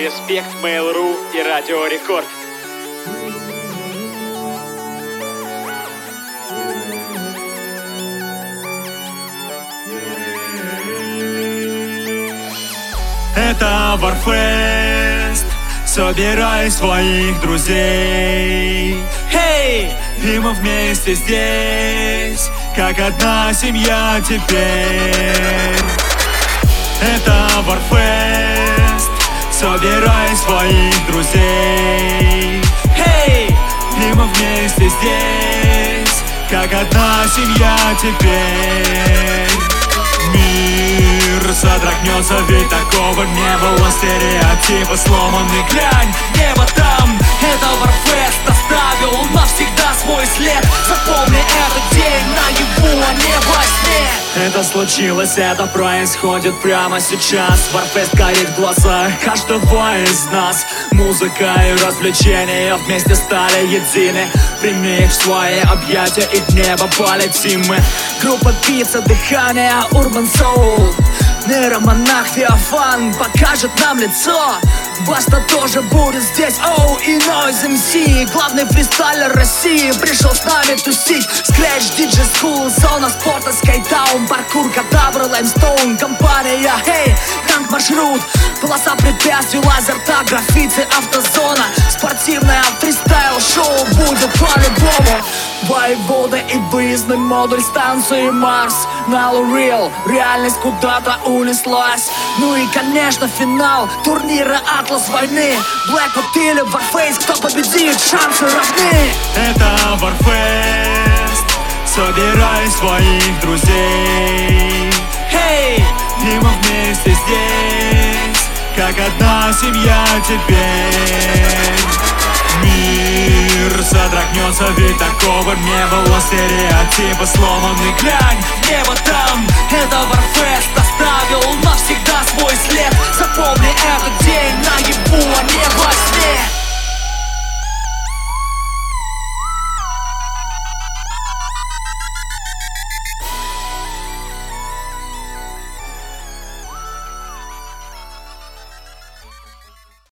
Респект Mail.ru и Радио Рекорд. Это Warfest Собирай своих друзей Эй! И мы вместе здесь Как одна семья теперь Это Warfest Собирай своих друзей. Эй! И мы вместе здесь Как одна семья теперь. Мир содрогнется, ведь такого не было Стереотипы сломаны, глянь, Это случилось, это происходит прямо сейчас. Warfest горит в глазах каждого из нас. Музыка и развлечения вместе стали едины. Прими их в свои объятия и в небо полетим мы. Группа пицца, дыхание, Urban Soul. Нейромонах Феофан покажет нам лицо Баста тоже будет здесь, оу, и Noize MC Главный фристайлер России. Пришел с нами тусить. Скретч, DJ school, зона спорта, skate town Паркур, кадавр, Limestone, компания. Эй, танк маршрут, полоса препятствий, лазер, так, граффити, автозона. Спортивное фристайл шоу будет по-любому Воевода и выездный модуль станции Марс. Налу Real, реальность куда-то унеслась. Ну и конечно финал турнира Атлас войны Blackwood или Warface, кто победит, шансы равны. Это Warfest Собирай своих друзей. Эй, И мы вместе здесь Как одна семья теперь такого не было Стереотипы сломаны, глянь, небо там это Warfest